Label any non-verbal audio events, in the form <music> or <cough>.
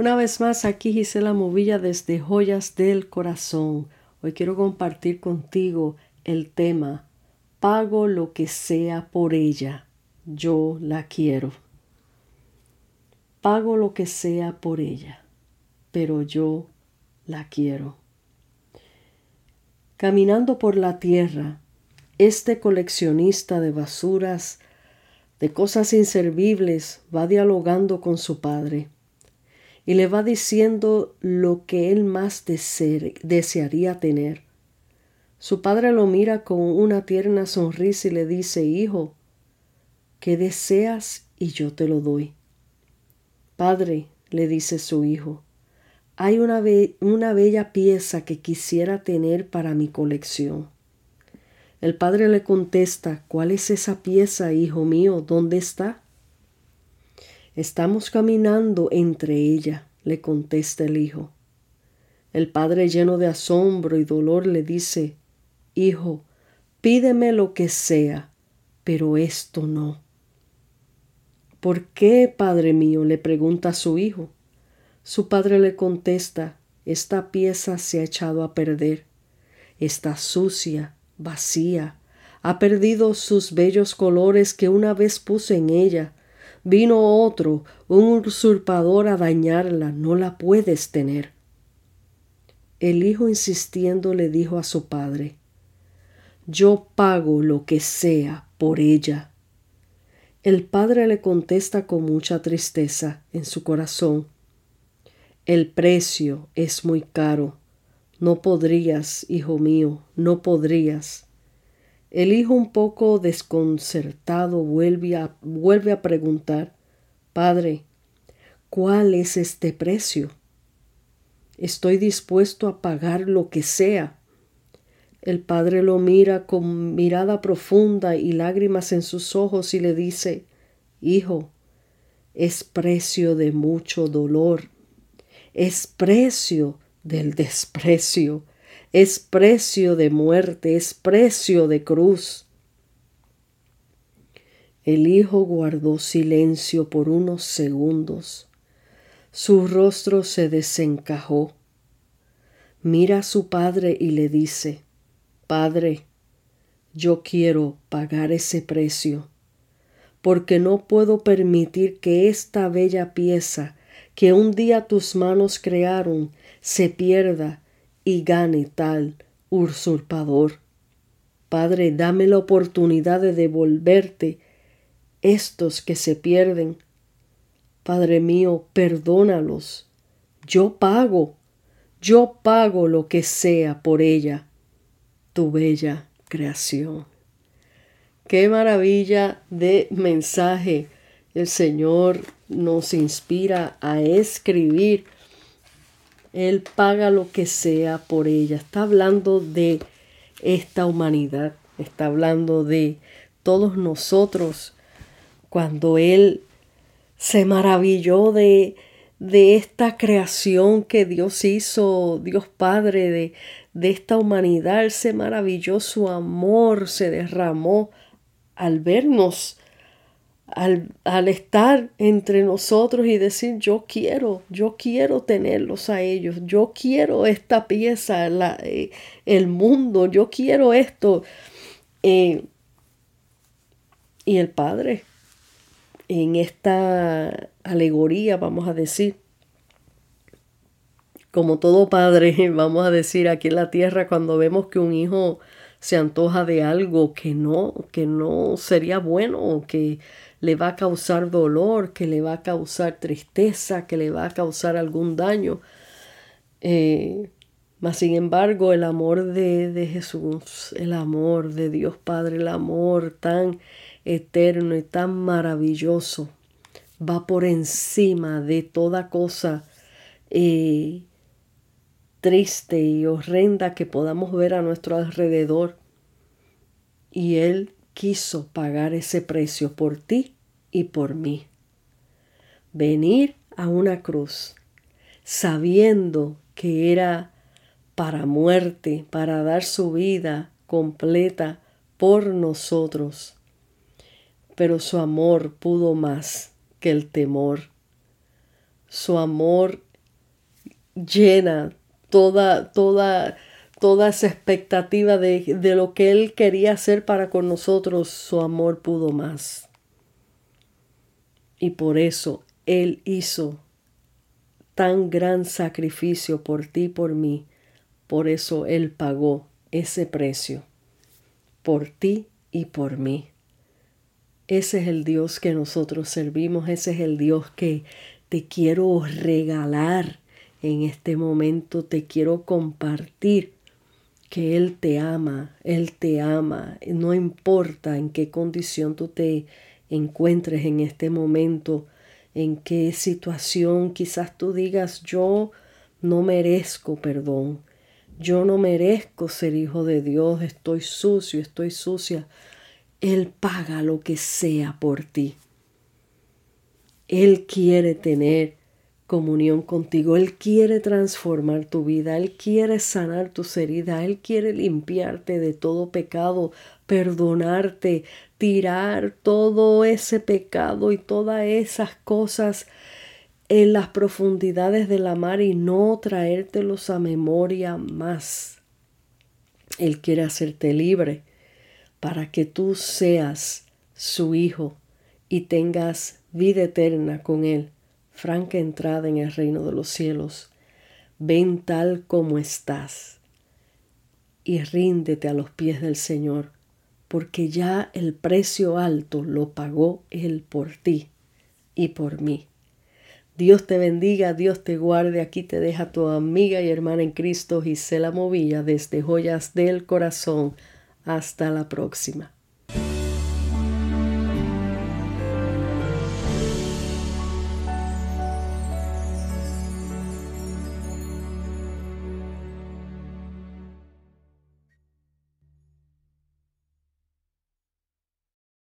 Una vez más, aquí Gisela Movilla desde Joyas del Corazón. Hoy quiero compartir contigo el tema Pago lo que sea por ella. Yo la quiero. Pago lo que sea por ella, pero yo la quiero. Caminando por la tierra, este coleccionista de basuras, de cosas inservibles, va dialogando con su padre y le va diciendo lo que él más desearía tener. Su padre lo mira con una tierna sonrisa y le dice, Hijo, ¿qué deseas y yo te lo doy? Padre, le dice su hijo, hay una, una bella pieza que quisiera tener para mi colección. El padre le contesta, ¿cuál es esa pieza, hijo mío? ¿Dónde está? Estamos caminando entre ella, le contesta el hijo. El padre lleno de asombro y dolor le dice, Hijo, pídeme lo que sea, pero esto no. ¿Por qué, padre mío? le pregunta su hijo. Su padre le contesta, esta pieza se ha echado a perder. Está sucia, vacía, ha perdido sus bellos colores que una vez puse en ella Vino otro, un usurpador, a dañarla, no la puedes tener. El hijo insistiendo le dijo a su padre, Yo pago lo que sea por ella. El padre le contesta con mucha tristeza en su corazón, El precio es muy caro. No podrías, hijo mío, no podrías. El hijo un poco desconcertado vuelve a, vuelve a preguntar, Padre, ¿cuál es este precio? Estoy dispuesto a pagar lo que sea. El padre lo mira con mirada profunda y lágrimas en sus ojos y le dice, Hijo, es precio de mucho dolor, es precio del desprecio, es precio de muerte, es precio de cruz. El hijo guardó silencio por unos segundos. Su rostro se desencajó. Mira a su padre y le dice, Padre, yo quiero pagar ese precio, porque no puedo permitir que esta bella pieza que un día tus manos crearon se pierda y gane tal usurpador. Padre, dame la oportunidad de devolverte estos que se pierden. Padre mío, perdónalos. Yo pago, yo pago lo que sea por ella, tu bella creación. Qué maravilla de mensaje el Señor nos inspira a escribir él paga lo que sea por ella. Está hablando de esta humanidad, está hablando de todos nosotros cuando Él se maravilló de, de esta creación que Dios hizo, Dios Padre, de, de esta humanidad. Él se maravilló, su amor se derramó al vernos al, estar entre nosotros y decir yo quiero, yo quiero tenerlos a ellos, yo quiero esta pieza, eh, el mundo, yo quiero esto. Eh, y el Padre, en esta alegoría, vamos a decir, como todo padre, <laughs> vamos a decir aquí en la tierra, cuando vemos que un hijo se antoja de algo que no, que no sería bueno, que le va a causar dolor, que le va a causar tristeza, que le va a causar algún daño. Eh, mas sin embargo, el amor de, de Jesús, el amor de Dios Padre, el amor tan eterno y tan maravilloso, va por encima de toda cosa eh, triste y horrenda que podamos ver a nuestro alrededor. Y Él quiso pagar ese precio por ti y por mí. Venir a una cruz sabiendo que era para muerte, para dar su vida completa por nosotros. Pero su amor pudo más que el temor. Su amor llena toda, toda, toda esa expectativa de, de lo que Él quería hacer para con nosotros, su amor pudo más. Y por eso Él hizo tan gran sacrificio por ti y por mí. Por eso Él pagó ese precio. Por ti y por mí. Ese es el Dios que nosotros servimos, ese es el Dios que te quiero regalar en este momento, te quiero compartir que Él te ama, Él te ama, no importa en qué condición tú te encuentres en este momento, en qué situación quizás tú digas yo no merezco perdón, yo no merezco ser hijo de Dios, estoy sucio, estoy sucia. Él paga lo que sea por ti. Él quiere tener comunión contigo. Él quiere transformar tu vida. Él quiere sanar tus heridas. Él quiere limpiarte de todo pecado, perdonarte, tirar todo ese pecado y todas esas cosas en las profundidades de la mar y no traértelos a memoria más. Él quiere hacerte libre para que tú seas su hijo y tengas vida eterna con Él, franca entrada en el reino de los cielos. Ven tal como estás y ríndete a los pies del Señor, porque ya el precio alto lo pagó Él por ti y por mí. Dios te bendiga, Dios te guarde. Aquí te deja tu amiga y hermana en Cristo, Gisela Movilla, desde Joyas del Corazón. Hasta la próxima.